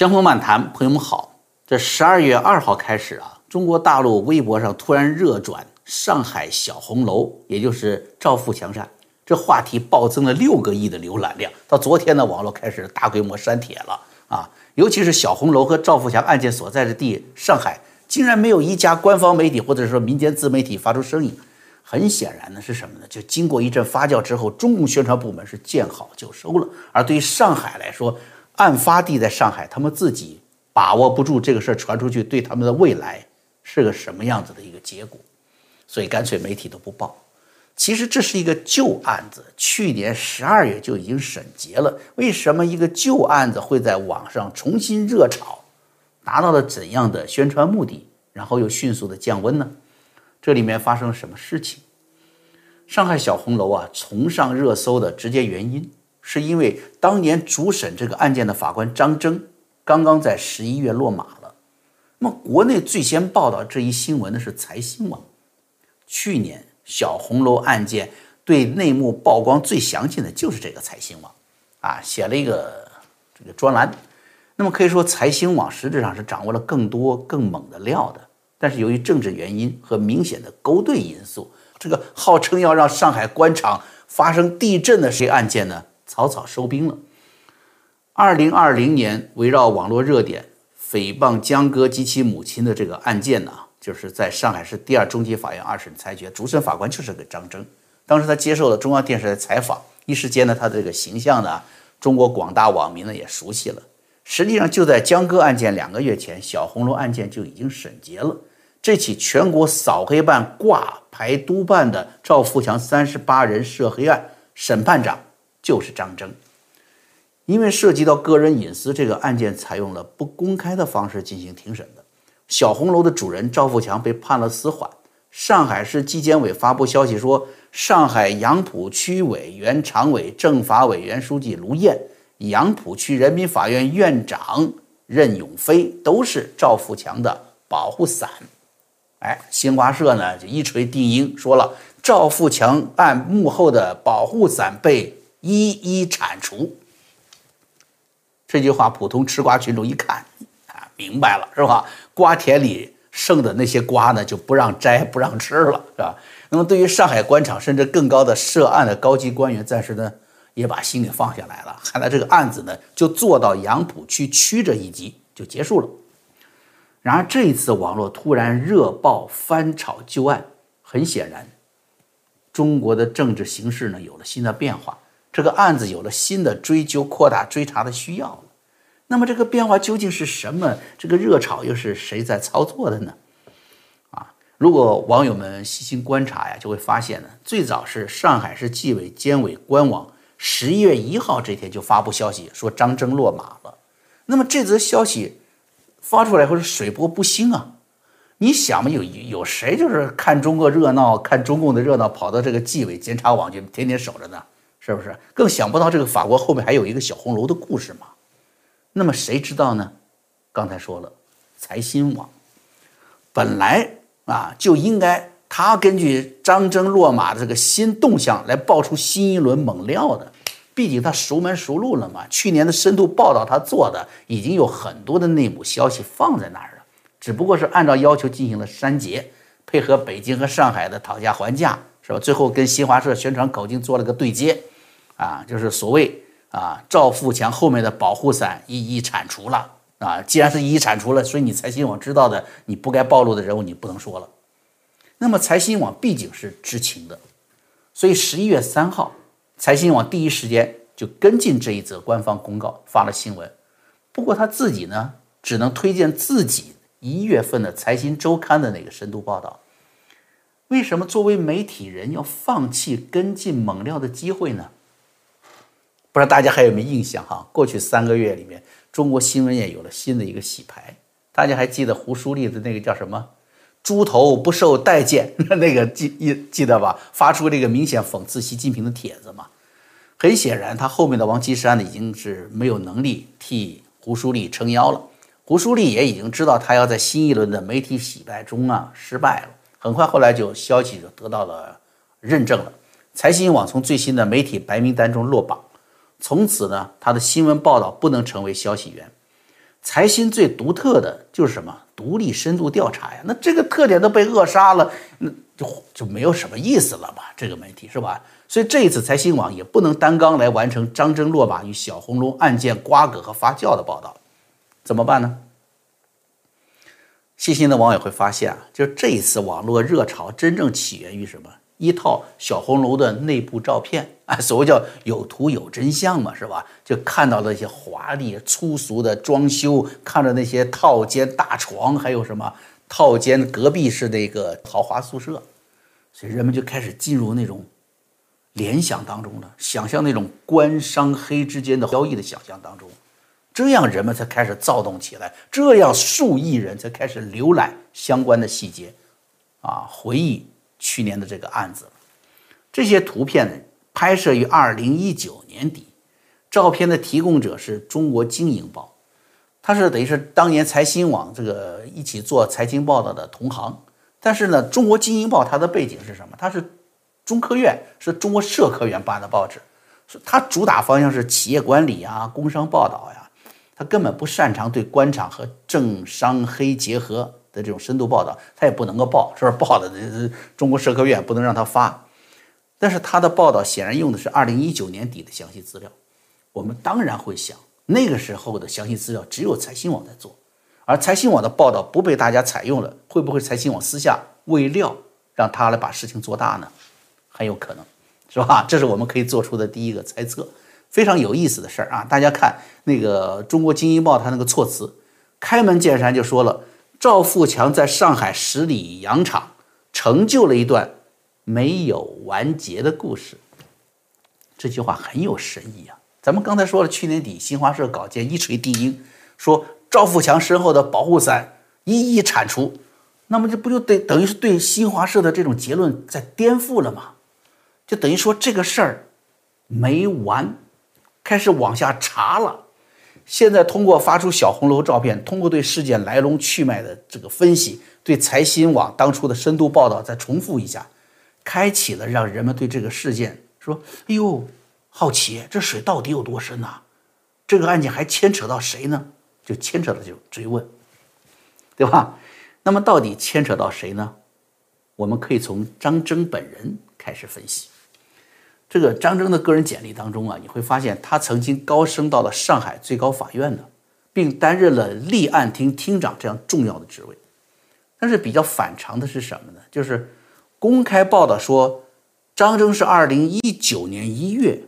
江湖漫谈，朋友们好。这十二月二号开始啊，中国大陆微博上突然热转上海小红楼，也就是赵富强案，这话题暴增了六个亿的浏览量。到昨天呢，网络开始大规模删帖了啊，尤其是小红楼和赵富强案件所在的地上海，竟然没有一家官方媒体或者说民间自媒体发出声音。很显然呢，是什么呢？就经过一阵发酵之后，中共宣传部门是见好就收了。而对于上海来说，案发地在上海，他们自己把握不住这个事儿传出去对他们的未来是个什么样子的一个结果，所以干脆媒体都不报。其实这是一个旧案子，去年十二月就已经审结了。为什么一个旧案子会在网上重新热炒，达到了怎样的宣传目的，然后又迅速的降温呢？这里面发生了什么事情？上海小红楼啊，重上热搜的直接原因，是因为当年主审这个案件的法官张征刚刚在十一月落马了。那么，国内最先报道这一新闻的是财新网。去年小红楼案件对内幕曝光最详尽的就是这个财新网，啊，写了一个这个专栏。那么可以说，财新网实质上是掌握了更多更猛的料的。但是由于政治原因和明显的勾兑因素，这个号称要让上海官场发生地震的这案件呢，草草收兵了。二零二零年围绕网络热点诽谤江歌及其母亲的这个案件呢，就是在上海市第二中级法院二审裁决，主审法官就是个张征。当时他接受了中央电视台采访，一时间呢，他的这个形象呢，中国广大网民呢也熟悉了。实际上就在江歌案件两个月前，小红楼案件就已经审结了。这起全国扫黑办挂牌督办的赵富强三十八人涉黑案，审判长就是张征。因为涉及到个人隐私，这个案件采用了不公开的方式进行庭审的。小红楼的主人赵富强被判了死缓。上海市纪检委发布消息说，上海杨浦区委原常委、政法委原书记卢燕、杨浦区人民法院院长任永飞都是赵富强的保护伞。哎，新华社呢就一锤定音，说了赵富强案幕后的保护伞被一一铲除。这句话，普通吃瓜群众一看啊，明白了是吧？瓜田里剩的那些瓜呢，就不让摘，不让吃了，是吧？那么，对于上海官场甚至更高的涉案的高级官员，暂时呢也把心给放下来了。看来这个案子呢，就做到杨浦区区这一级就结束了。然而这一次网络突然热爆翻炒旧案，很显然，中国的政治形势呢有了新的变化，这个案子有了新的追究、扩大追查的需要了。那么这个变化究竟是什么？这个热炒又是谁在操作的呢？啊，如果网友们细心观察呀，就会发现呢，最早是上海市纪委监委官网十一月一号这天就发布消息说张征落马了。那么这则消息。发出来后是水波不兴啊！你想嘛，有有谁就是看中国热闹、看中共的热闹，跑到这个纪委监察网去天天守着呢？是不是？更想不到这个法国后面还有一个小红楼的故事嘛？那么谁知道呢？刚才说了，财新网本来啊就应该他根据张征落马的这个新动向来爆出新一轮猛料的。毕竟他熟门熟路了嘛，去年的深度报道他做的已经有很多的内幕消息放在那儿了，只不过是按照要求进行了删节，配合北京和上海的讨价还价，是吧？最后跟新华社宣传口径做了个对接，啊，就是所谓啊赵富强后面的保护伞一一铲除了啊，既然是一一铲除了，所以你财新网知道的你不该暴露的人物你不能说了，那么财新网毕竟是知情的，所以十一月三号。财新网第一时间就跟进这一则官方公告，发了新闻。不过他自己呢，只能推荐自己一月份的《财新周刊》的那个深度报道。为什么作为媒体人要放弃跟进猛料的机会呢？不知道大家还有没有印象哈？过去三个月里面，中国新闻业有了新的一个洗牌。大家还记得胡舒立的那个叫什么？猪头不受待见，那个记记记得吧？发出这个明显讽刺习近平的帖子嘛。很显然，他后面的王岐山呢，已经是没有能力替胡舒立撑腰了。胡舒立也已经知道，他要在新一轮的媒体洗白中啊失败了。很快，后来就消息就得到了认证了。财新网从最新的媒体白名单中落榜，从此呢，他的新闻报道不能成为消息源。财新最独特的就是什么？独立深度调查呀。那这个特点都被扼杀了，那就就没有什么意思了吧？这个媒体是吧？所以这一次财新网也不能担纲来完成张真落马与小红龙案件瓜葛和发酵的报道，怎么办呢？细心的网友会发现啊，就这一次网络热潮真正起源于什么？一套小红楼的内部照片 啊，所谓叫有图有真相嘛，是吧？就看到那些华丽粗俗的装修，看着那些套间大床，还有什么套间隔壁是那个豪华宿舍，所以人们就开始进入那种联想当中了，想象那种官商黑之间的交易的想象当中。这样人们才开始躁动起来，这样数亿人才开始浏览相关的细节，啊，回忆去年的这个案子。这些图片呢，拍摄于二零一九年底，照片的提供者是中国经营报，它是等于是当年财新网这个一起做财经报道的同行。但是呢，中国经营报它的背景是什么？它是中科院，是中国社科院办的报纸，它主打方向是企业管理啊、工商报道呀。他根本不擅长对官场和政商黑结合的这种深度报道，他也不能够报，是不是报的？中国社科院不能让他发。但是他的报道显然用的是二零一九年底的详细资料，我们当然会想，那个时候的详细资料只有财新网在做，而财新网的报道不被大家采用了，会不会财新网私下喂料，让他来把事情做大呢？很有可能，是吧？这是我们可以做出的第一个猜测。非常有意思的事儿啊！大家看那个《中国经营报》，它那个措辞，开门见山就说了，赵富强在上海十里洋场成就了一段没有完结的故事。这句话很有深意啊！咱们刚才说了，去年底新华社稿件一锤定音，说赵富强身后的保护伞一一铲除，那么这不就得等于是对新华社的这种结论在颠覆了吗？就等于说这个事儿没完。开始往下查了，现在通过发出小红楼照片，通过对事件来龙去脉的这个分析，对财新网当初的深度报道再重复一下，开启了让人们对这个事件说：“哎呦，好奇，这水到底有多深呐？这个案件还牵扯到谁呢？”就牵扯到就追问，对吧？那么到底牵扯到谁呢？我们可以从张征本人开始分析。这个张征的个人简历当中啊，你会发现他曾经高升到了上海最高法院的，并担任了立案厅厅长这样重要的职位。但是比较反常的是什么呢？就是公开报道说，张征是二零一九年一月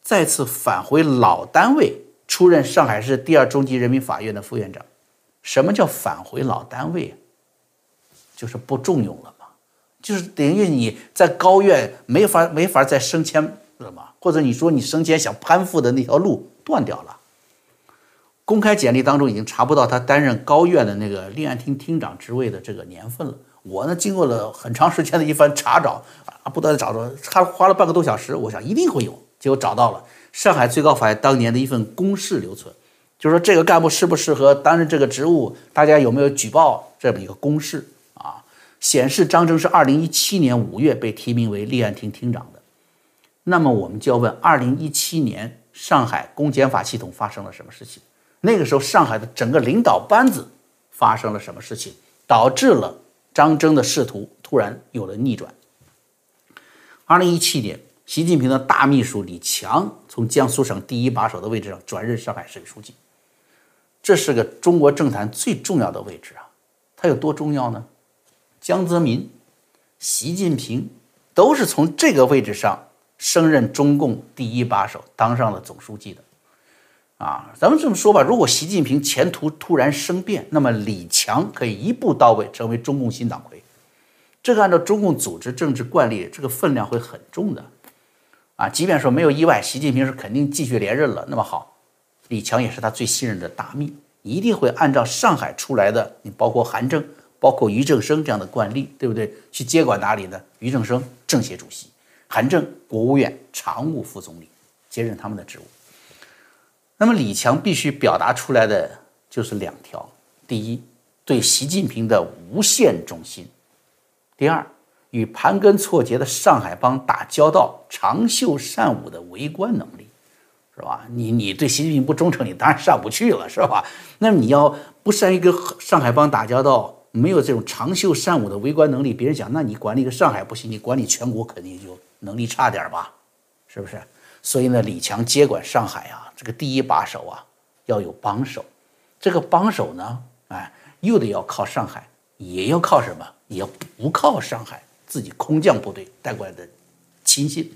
再次返回老单位，出任上海市第二中级人民法院的副院长。什么叫返回老单位？就是不重用了。就是等于你在高院没法没法再升迁了嘛，或者你说你升迁想攀附的那条路断掉了。公开简历当中已经查不到他担任高院的那个立案厅厅长职位的这个年份了。我呢经过了很长时间的一番查找啊，不断的找着，他花了半个多小时，我想一定会有，结果找到了上海最高法院当年的一份公示留存，就是说这个干部适不适合担任这个职务，大家有没有举报这么一个公示。显示张征是二零一七年五月被提名为立案厅厅长的，那么我们就要问：二零一七年上海公检法系统发生了什么事情？那个时候上海的整个领导班子发生了什么事情，导致了张征的仕途突然有了逆转？二零一七年，习近平的大秘书李强从江苏省第一把手的位置上转任上海市委书记，这是个中国政坛最重要的位置啊！它有多重要呢？江泽民、习近平都是从这个位置上升任中共第一把手，当上了总书记的。啊，咱们这么说吧，如果习近平前途突然生变，那么李强可以一步到位成为中共新党魁。这个按照中共组织政治惯例，这个分量会很重的。啊，即便说没有意外，习近平是肯定继续连任了，那么好，李强也是他最信任的大秘，一定会按照上海出来的，你包括韩正。包括俞正声这样的惯例，对不对？去接管哪里呢？俞正声政协主席，韩正国务院常务副总理，接任他们的职务。那么李强必须表达出来的就是两条：第一，对习近平的无限忠心；第二，与盘根错节的上海帮打交道、长袖善舞的为官能力。是吧？你你对习近平不忠诚，你当然上不去了，是吧？那你要不善于跟上海帮打交道，没有这种长袖善舞的为官能力，别人讲，那你管理个上海不行，你管理全国肯定就能力差点吧？是不是？所以呢，李强接管上海啊，这个第一把手啊，要有帮手。这个帮手呢，哎，又得要靠上海，也要靠什么？也要不靠上海自己空降部队带过来的亲信。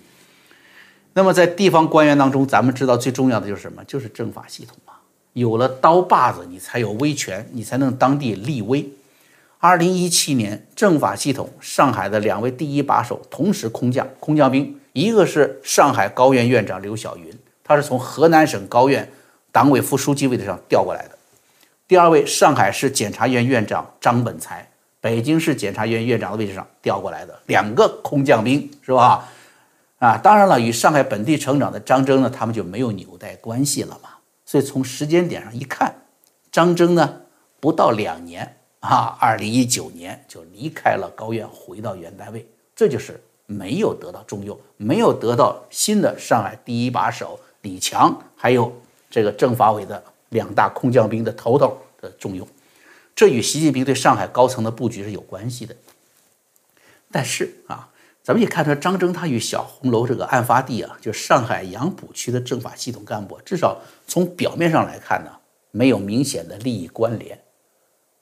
那么在地方官员当中，咱们知道最重要的就是什么？就是政法系统啊。有了刀把子，你才有威权，你才能当地立威。二零一七年，政法系统上海的两位第一把手同时空降空降兵，一个是上海高院院长刘晓云，他是从河南省高院党委副书记位置上调过来的；第二位，上海市检察院院长张本才，北京市检察院院长的位置上调过来的两个空降兵，是吧？啊，当然了，与上海本地成长的张征呢，他们就没有纽带关系了嘛。所以从时间点上一看，张征呢不到两年啊，二零一九年就离开了高院，回到原单位，这就是没有得到重用，没有得到新的上海第一把手李强，还有这个政法委的两大空降兵的头头的重用，这与习近平对上海高层的布局是有关系的。但是啊。咱们也看出张征，他与小红楼这个案发地啊，就上海杨浦区的政法系统干部，至少从表面上来看呢，没有明显的利益关联，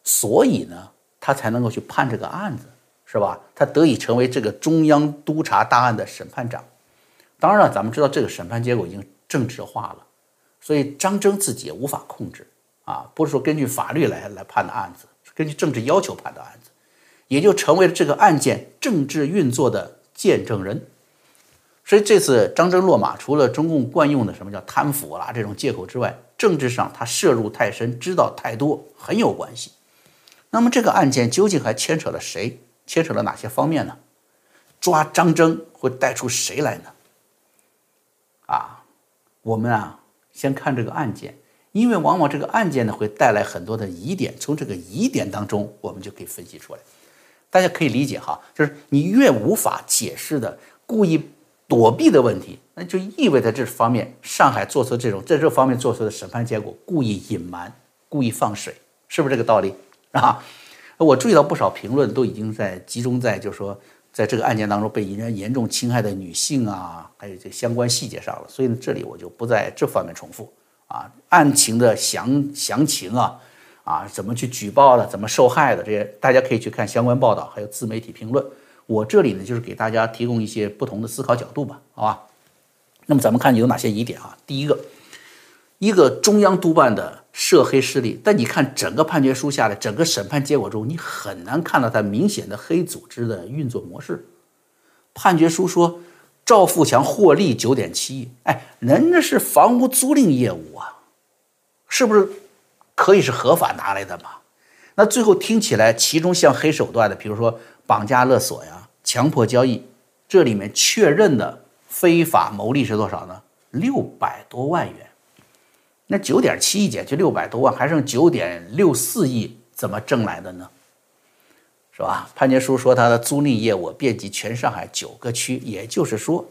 所以呢，他才能够去判这个案子，是吧？他得以成为这个中央督察大案的审判长。当然了，咱们知道这个审判结果已经政治化了，所以张征自己也无法控制啊，不是说根据法律来来判的案子，是根据政治要求判的案子。也就成为了这个案件政治运作的见证人，所以这次张征落马，除了中共惯用的什么叫贪腐啦这种借口之外，政治上他涉入太深，知道太多，很有关系。那么这个案件究竟还牵扯了谁？牵扯了哪些方面呢？抓张征会带出谁来呢？啊，我们啊先看这个案件，因为往往这个案件呢会带来很多的疑点，从这个疑点当中，我们就可以分析出来。大家可以理解哈，就是你越无法解释的、故意躲避的问题，那就意味着这方面上海做出这种在这方面做出的审判结果故意隐瞒、故意放水，是不是这个道理 啊？我注意到不少评论都已经在集中在，就是说在这个案件当中被人严重侵害的女性啊，还有这相关细节上了，所以呢这里我就不在这方面重复啊，案情的详详情啊。啊，怎么去举报的？怎么受害的？这些大家可以去看相关报道，还有自媒体评论。我这里呢，就是给大家提供一些不同的思考角度吧，好吧？那么咱们看有哪些疑点啊？第一个，一个中央督办的涉黑势力，但你看整个判决书下来，整个审判结果中，你很难看到它明显的黑组织的运作模式。判决书说赵富强获利九点七亿，哎，人家是房屋租赁业务啊，是不是？可以是合法拿来的嘛？那最后听起来，其中像黑手段的，比如说绑架勒索呀、强迫交易，这里面确认的非法牟利是多少呢？六百多万元。那九点七亿减去六百多万，还剩九点六四亿，怎么挣来的呢？是吧？判决书说他的租赁业务遍及全上海九个区，也就是说，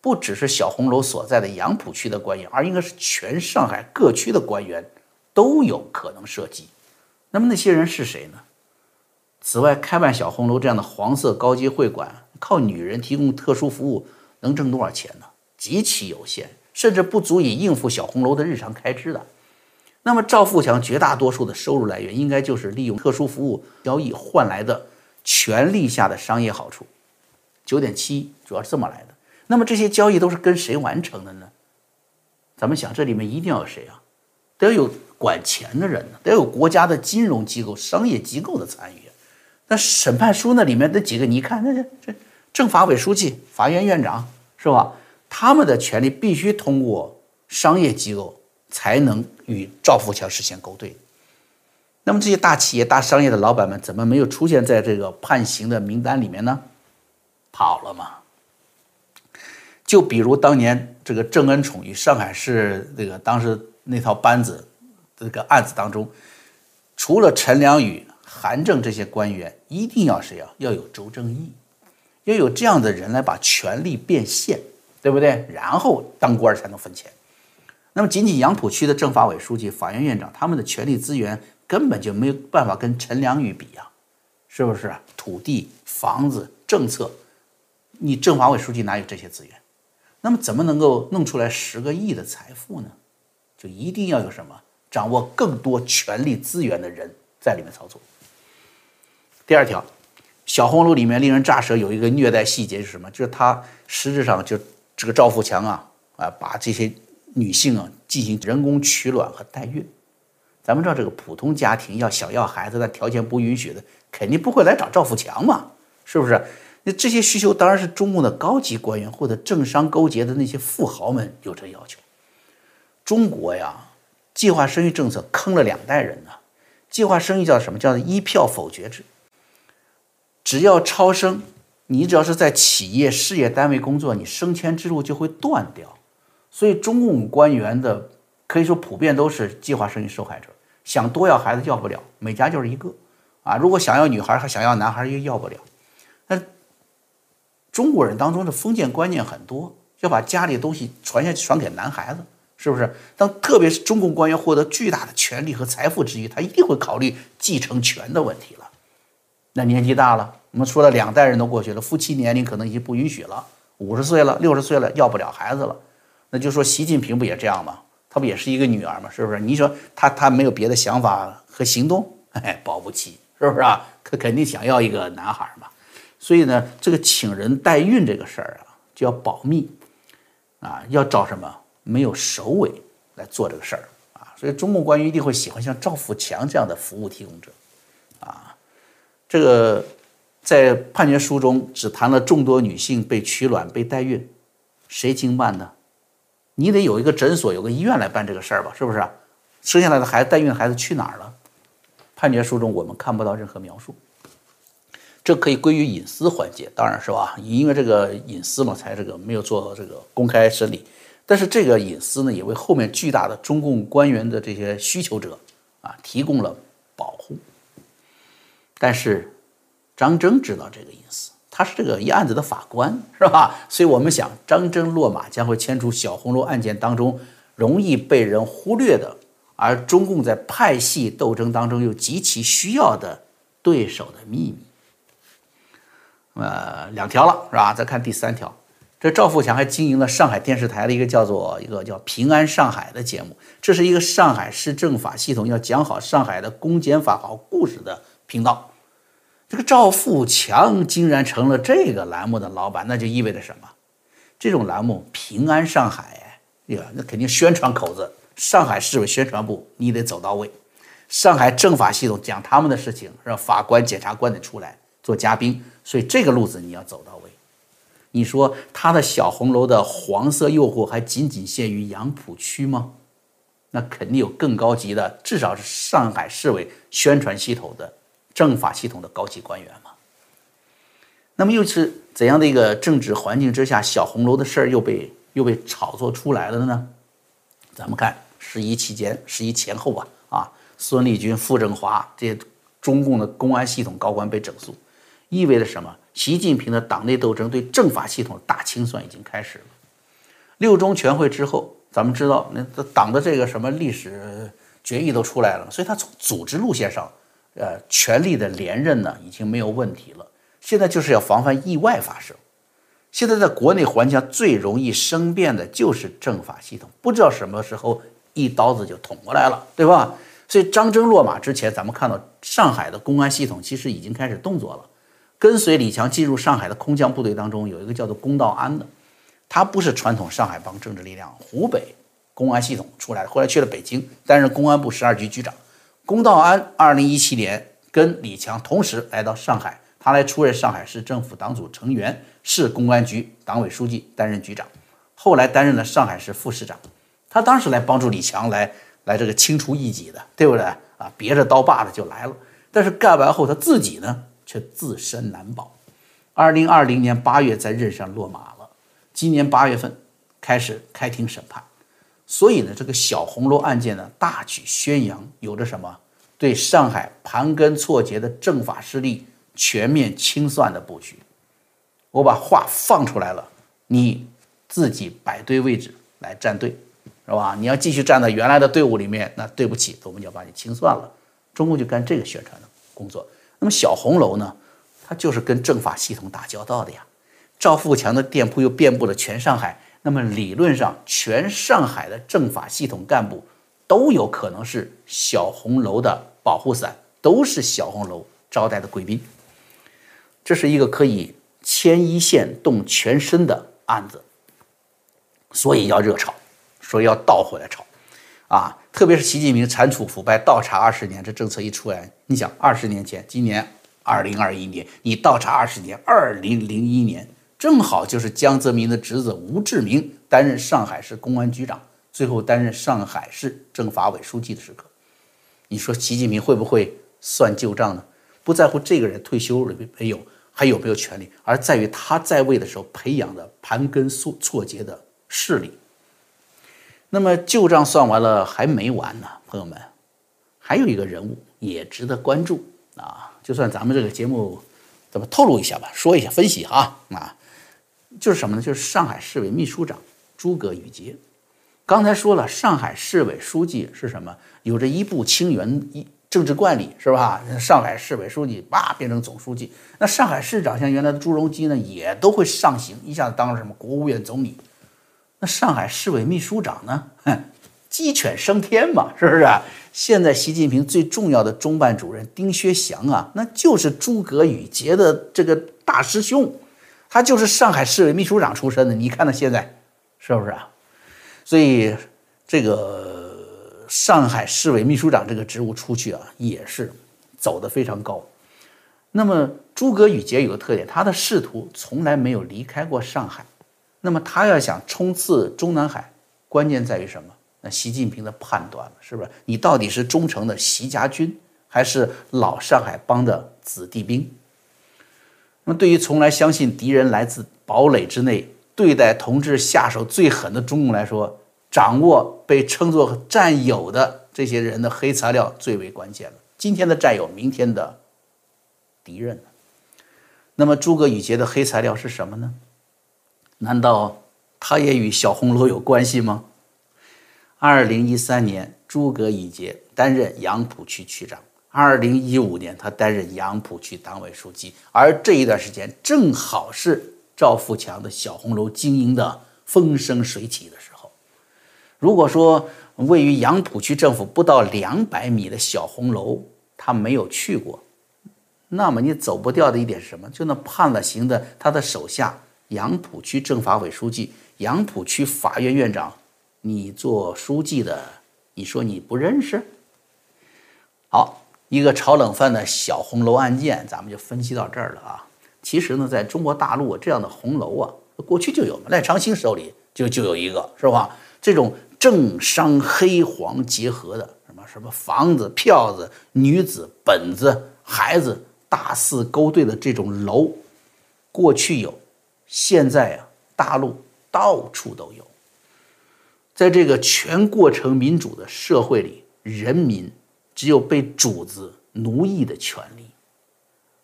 不只是小红楼所在的杨浦区的官员，而应该是全上海各区的官员。都有可能涉及，那么那些人是谁呢？此外，开办小红楼这样的黄色高级会馆，靠女人提供特殊服务，能挣多少钱呢？极其有限，甚至不足以应付小红楼的日常开支的。那么赵富强绝大多数的收入来源，应该就是利用特殊服务交易换来的权力下的商业好处。九点七主要是这么来的。那么这些交易都是跟谁完成的呢？咱们想，这里面一定要有谁啊？得有。管钱的人呢，得有国家的金融机构、商业机构的参与。那审判书那里面那几个，你看，那这这政法委书记、法院院长是吧？他们的权利必须通过商业机构才能与赵富强实现勾兑。那么这些大企业、大商业的老板们怎么没有出现在这个判刑的名单里面呢？跑了吗？就比如当年这个郑恩宠与上海市这个当时那套班子。这个案子当中，除了陈良宇、韩正这些官员，一定要谁啊？要有周正义，要有这样的人来把权力变现，对不对？然后当官才能分钱。那么仅仅杨浦区的政法委书记、法院院长，他们的权力资源根本就没有办法跟陈良宇比呀，是不是？土地、房子、政策，你政法委书记哪有这些资源？那么怎么能够弄出来十个亿的财富呢？就一定要有什么掌握更多权力资源的人在里面操作。第二条，小红楼里面令人咋舌有一个虐待细节是什么？就是他实质上就这个赵富强啊啊，把这些女性啊进行人工取卵和代孕。咱们知道这个普通家庭要想要孩子，但条件不允许的，肯定不会来找赵富强嘛，是不是？那这些需求当然是中共的高级官员或者政商勾结的那些富豪们有这要求。中国呀，计划生育政策坑了两代人呢。计划生育叫什么？叫一票否决制。只要超生，你只要是在企业事业单位工作，你升迁之路就会断掉。所以中共官员的可以说普遍都是计划生育受害者，想多要孩子要不了，每家就是一个啊。如果想要女孩还想要男孩又要不了。那中国人当中的封建观念很多，要把家里的东西传下去，传给男孩子，是不是？当特别是中共官员获得巨大的权力和财富之余，他一定会考虑继承权的问题了。那年纪大了，我们说了两代人都过去了，夫妻年龄可能已经不允许了，五十岁了、六十岁了，要不了孩子了，那就说习近平不也这样吗？他不也是一个女儿吗？是不是？你说他他没有别的想法和行动，哎，保不齐，是不是啊？他肯定想要一个男孩嘛。所以呢，这个请人代孕这个事儿啊，就要保密，啊，要找什么没有首尾来做这个事儿啊。所以中共官员一定会喜欢像赵富强这样的服务提供者啊。这个在判决书中只谈了众多女性被取卵、被代孕，谁经办呢？你得有一个诊所、有个医院来办这个事儿吧？是不是？生下来的孩子、代孕的孩子去哪儿了？判决书中我们看不到任何描述，这可以归于隐私环节，当然是吧？因为这个隐私嘛，才这个没有做这个公开审理。但是这个隐私呢，也为后面巨大的中共官员的这些需求者啊提供了保护。但是，张征知道这个意思，他是这个一案子的法官，是吧？所以我们想，张征落马将会牵出小红楼案件当中容易被人忽略的，而中共在派系斗争当中又极其需要的对手的秘密。呃，两条了，是吧？再看第三条，这赵富强还经营了上海电视台的一个叫做一个叫《平安上海》的节目，这是一个上海市政法系统要讲好上海的公检法好故事的。频道，这个赵富强竟然成了这个栏目的老板，那就意味着什么？这种栏目平安上海，呀，那肯定宣传口子，上海市委宣传部你得走到位，上海政法系统讲他们的事情，让法官、检察官得出来做嘉宾，所以这个路子你要走到位。你说他的小红楼的黄色诱惑还仅仅限于杨浦区吗？那肯定有更高级的，至少是上海市委宣传系统的。政法系统的高级官员嘛，那么又是怎样的一个政治环境之下，小红楼的事儿又被又被炒作出来了呢？咱们看十一期间、十一前后啊，啊，孙立军、傅政华这些中共的公安系统高官被整肃，意味着什么？习近平的党内斗争对政法系统大清算已经开始了。六中全会之后，咱们知道那党的这个什么历史决议都出来了，所以他从组织路线上。呃，权力的连任呢，已经没有问题了。现在就是要防范意外发生。现在在国内环境最容易生变的就是政法系统，不知道什么时候一刀子就捅过来了，对吧？所以张征落马之前，咱们看到上海的公安系统其实已经开始动作了。跟随李强进入上海的空降部队当中，有一个叫做龚道安的，他不是传统上海帮政治力量，湖北公安系统出来的，后来去了北京，担任公安部十二局局长。龚道安二零一七年跟李强同时来到上海，他来出任上海市政府党组成员，市公安局党委书记，担任局长，后来担任了上海市副市长。他当时来帮助李强来来这个清除异己的，对不对啊？别着刀把的就来了。但是干完后他自己呢却自身难保。二零二零年八月在任上落马了，今年八月份开始开庭审判。所以呢，这个小红楼案件呢，大举宣扬，有着什么对上海盘根错节的政法势力全面清算的布局。我把话放出来了，你自己摆对位置来站队。是吧？你要继续站在原来的队伍里面，那对不起，我们就要把你清算了。中共就干这个宣传的工作。那么小红楼呢，它就是跟政法系统打交道的呀。赵富强的店铺又遍布了全上海，那么理论上，全上海的政法系统干部都有可能是小红楼的保护伞，都是小红楼招待的贵宾。这是一个可以牵一线动全身的案子，所以要热炒，所以要倒回来炒，啊，特别是习近平铲除腐败倒查二十年，这政策一出来，你想二十年前，今年二零二一年，你倒查二十年，二零零一年。正好就是江泽民的侄子吴志明担任上海市公安局长，最后担任上海市政法委书记的时刻，你说习近平会不会算旧账呢？不在乎这个人退休了没有，还有没有权利，而在于他在位的时候培养的盘根错错节的势力。那么旧账算完了还没完呢，朋友们，还有一个人物也值得关注啊！就算咱们这个节目怎么透露一下吧，说一下分析哈啊。就是什么呢？就是上海市委秘书长诸葛宇杰。刚才说了，上海市委书记是什么？有着一步清源一政治惯例，是吧？上海市委书记叭变成总书记。那上海市长像原来的朱镕基呢，也都会上行，一下子当了什么国务院总理。那上海市委秘书长呢？哼，鸡犬升天嘛，是不是？现在习近平最重要的中办主任丁薛祥啊，那就是诸葛宇杰的这个大师兄。他就是上海市委秘书长出身的，你看他现在是不是啊？所以这个上海市委秘书长这个职务出去啊，也是走得非常高。那么诸葛宇杰有个特点，他的仕途从来没有离开过上海。那么他要想冲刺中南海，关键在于什么？那习近平的判断了，是不是？你到底是忠诚的习家军，还是老上海帮的子弟兵？那么，对于从来相信敌人来自堡垒之内、对待同志下手最狠的中共来说，掌握被称作战友的这些人的黑材料最为关键了。今天的战友，明天的敌人。那么，诸葛宇杰的黑材料是什么呢？难道他也与小红楼有关系吗？二零一三年，诸葛宇杰担任杨浦区区长。二零一五年，他担任杨浦区党委书记，而这一段时间正好是赵富强的小红楼经营的风生水起的时候。如果说位于杨浦区政府不到两百米的小红楼他没有去过，那么你走不掉的一点是什么？就那判了刑的他的手下杨浦区政法委书记、杨浦区法院院长，你做书记的，你说你不认识？好。一个炒冷饭的小红楼案件，咱们就分析到这儿了啊。其实呢，在中国大陆这样的红楼啊，过去就有，赖昌星手里就就有一个，是吧？这种政商黑黄结合的，什么什么房子、票子、女子、本子、孩子，大肆勾兑的这种楼，过去有，现在啊，大陆到处都有。在这个全过程民主的社会里，人民。只有被主子奴役的权利，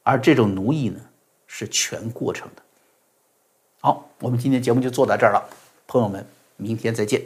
而这种奴役呢，是全过程的。好，我们今天节目就做到这儿了，朋友们，明天再见。